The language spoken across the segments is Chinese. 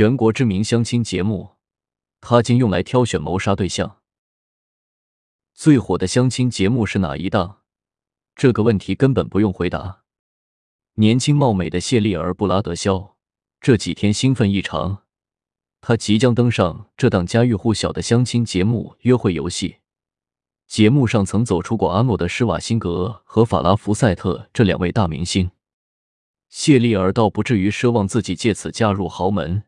全国知名相亲节目，他竟用来挑选谋杀对象。最火的相亲节目是哪一档？这个问题根本不用回答。年轻貌美的谢丽尔·布拉德肖这几天兴奋异常，他即将登上这档家喻户晓的相亲节目《约会游戏》。节目上曾走出过阿诺德·施瓦辛格和法拉·福赛特这两位大明星。谢丽尔倒不至于奢望自己借此嫁入豪门，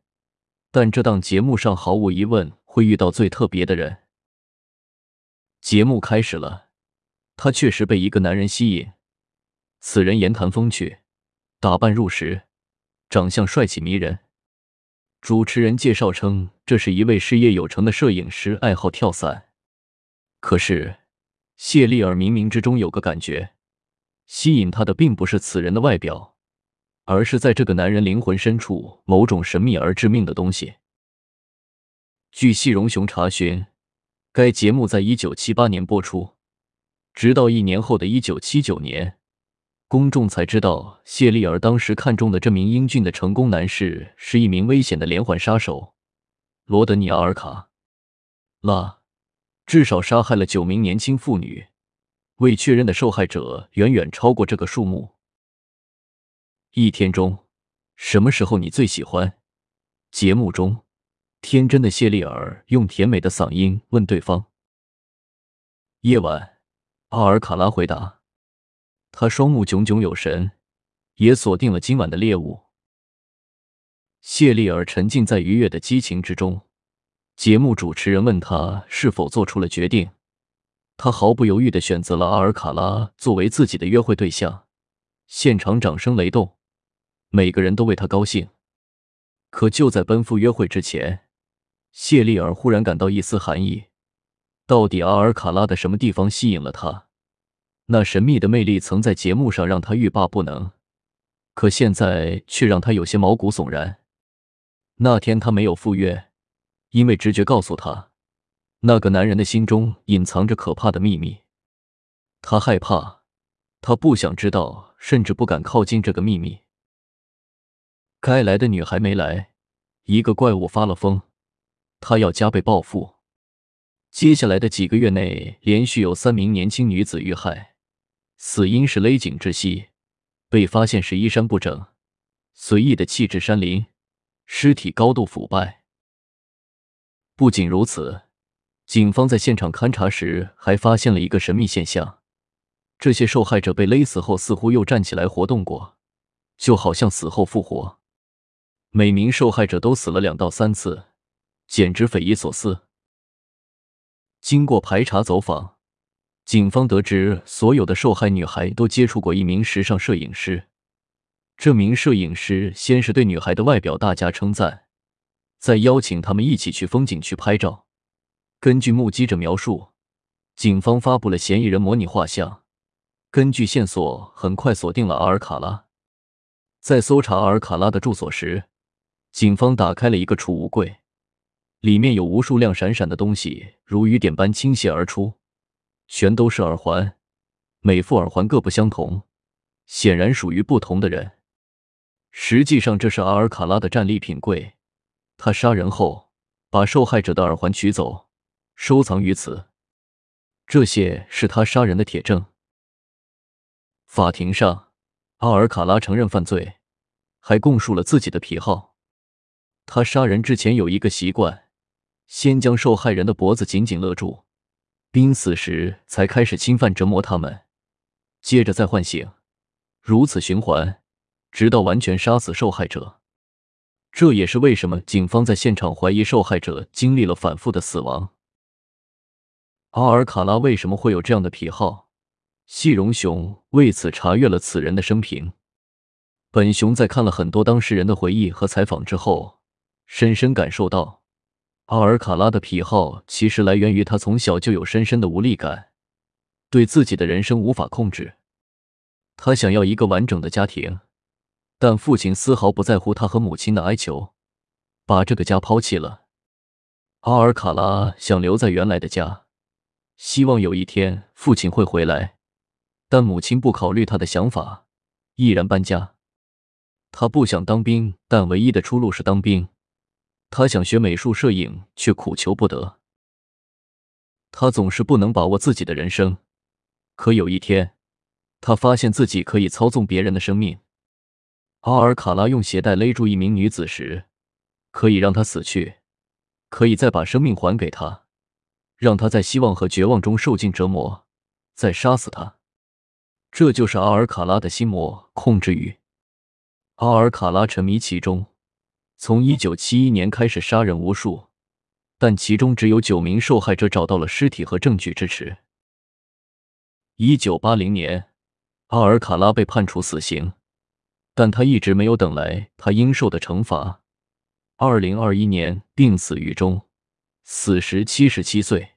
但这档节目上毫无疑问会遇到最特别的人。节目开始了，他确实被一个男人吸引。此人言谈风趣，打扮入时，长相帅气迷人。主持人介绍称，这是一位事业有成的摄影师，爱好跳伞。可是，谢丽尔冥冥之中有个感觉，吸引她的并不是此人的外表，而是在这个男人灵魂深处某种神秘而致命的东西。据细荣雄查询，该节目在一九七八年播出，直到一年后的一九七九年，公众才知道谢丽尔当时看中的这名英俊的成功男士是一名危险的连环杀手——罗德尼·阿尔卡拉。至少杀害了九名年轻妇女，未确认的受害者远远超过这个数目。一天中，什么时候你最喜欢？节目中，天真的谢丽尔用甜美的嗓音问对方。夜晚，阿尔卡拉回答。他双目炯炯有神，也锁定了今晚的猎物。谢丽尔沉浸在愉悦的激情之中。节目主持人问他是否做出了决定，他毫不犹豫的选择了阿尔卡拉作为自己的约会对象。现场掌声雷动，每个人都为他高兴。可就在奔赴约会之前，谢丽尔忽然感到一丝寒意。到底阿尔卡拉的什么地方吸引了他？那神秘的魅力曾在节目上让他欲罢不能，可现在却让他有些毛骨悚然。那天他没有赴约。因为直觉告诉他，那个男人的心中隐藏着可怕的秘密。他害怕，他不想知道，甚至不敢靠近这个秘密。该来的女孩没来，一个怪物发了疯，他要加倍报复。接下来的几个月内，连续有三名年轻女子遇害，死因是勒颈窒息，被发现时衣衫不整，随意的弃置山林，尸体高度腐败。不仅如此，警方在现场勘查时还发现了一个神秘现象：这些受害者被勒死后，似乎又站起来活动过，就好像死后复活。每名受害者都死了两到三次，简直匪夷所思。经过排查走访，警方得知，所有的受害女孩都接触过一名时尚摄影师。这名摄影师先是对女孩的外表大加称赞。再邀请他们一起去风景区拍照。根据目击者描述，警方发布了嫌疑人模拟画像。根据线索，很快锁定了阿尔卡拉。在搜查阿尔卡拉的住所时，警方打开了一个储物柜，里面有无数亮闪闪的东西，如雨点般倾泻而出，全都是耳环，每副耳环各不相同，显然属于不同的人。实际上，这是阿尔卡拉的战利品柜。他杀人后，把受害者的耳环取走，收藏于此。这些是他杀人的铁证。法庭上，阿尔卡拉承认犯罪，还供述了自己的癖好。他杀人之前有一个习惯，先将受害人的脖子紧紧勒住，濒死时才开始侵犯折磨他们，接着再唤醒，如此循环，直到完全杀死受害者。这也是为什么警方在现场怀疑受害者经历了反复的死亡。阿尔卡拉为什么会有这样的癖好？细荣雄为此查阅了此人的生平。本雄在看了很多当事人的回忆和采访之后，深深感受到，阿尔卡拉的癖好其实来源于他从小就有深深的无力感，对自己的人生无法控制。他想要一个完整的家庭。但父亲丝毫不在乎他和母亲的哀求，把这个家抛弃了。阿尔卡拉想留在原来的家，希望有一天父亲会回来，但母亲不考虑他的想法，毅然搬家。他不想当兵，但唯一的出路是当兵。他想学美术摄影，却苦求不得。他总是不能把握自己的人生，可有一天，他发现自己可以操纵别人的生命。阿尔卡拉用鞋带勒住一名女子时，可以让她死去，可以再把生命还给她，让她在希望和绝望中受尽折磨，再杀死她。这就是阿尔卡拉的心魔控制欲。阿尔卡拉沉迷其中。从一九七一年开始杀人无数，但其中只有九名受害者找到了尸体和证据支持。一九八零年，阿尔卡拉被判处死刑，但他一直没有等来他应受的惩罚。二零二一年病死狱中，死时七十七岁。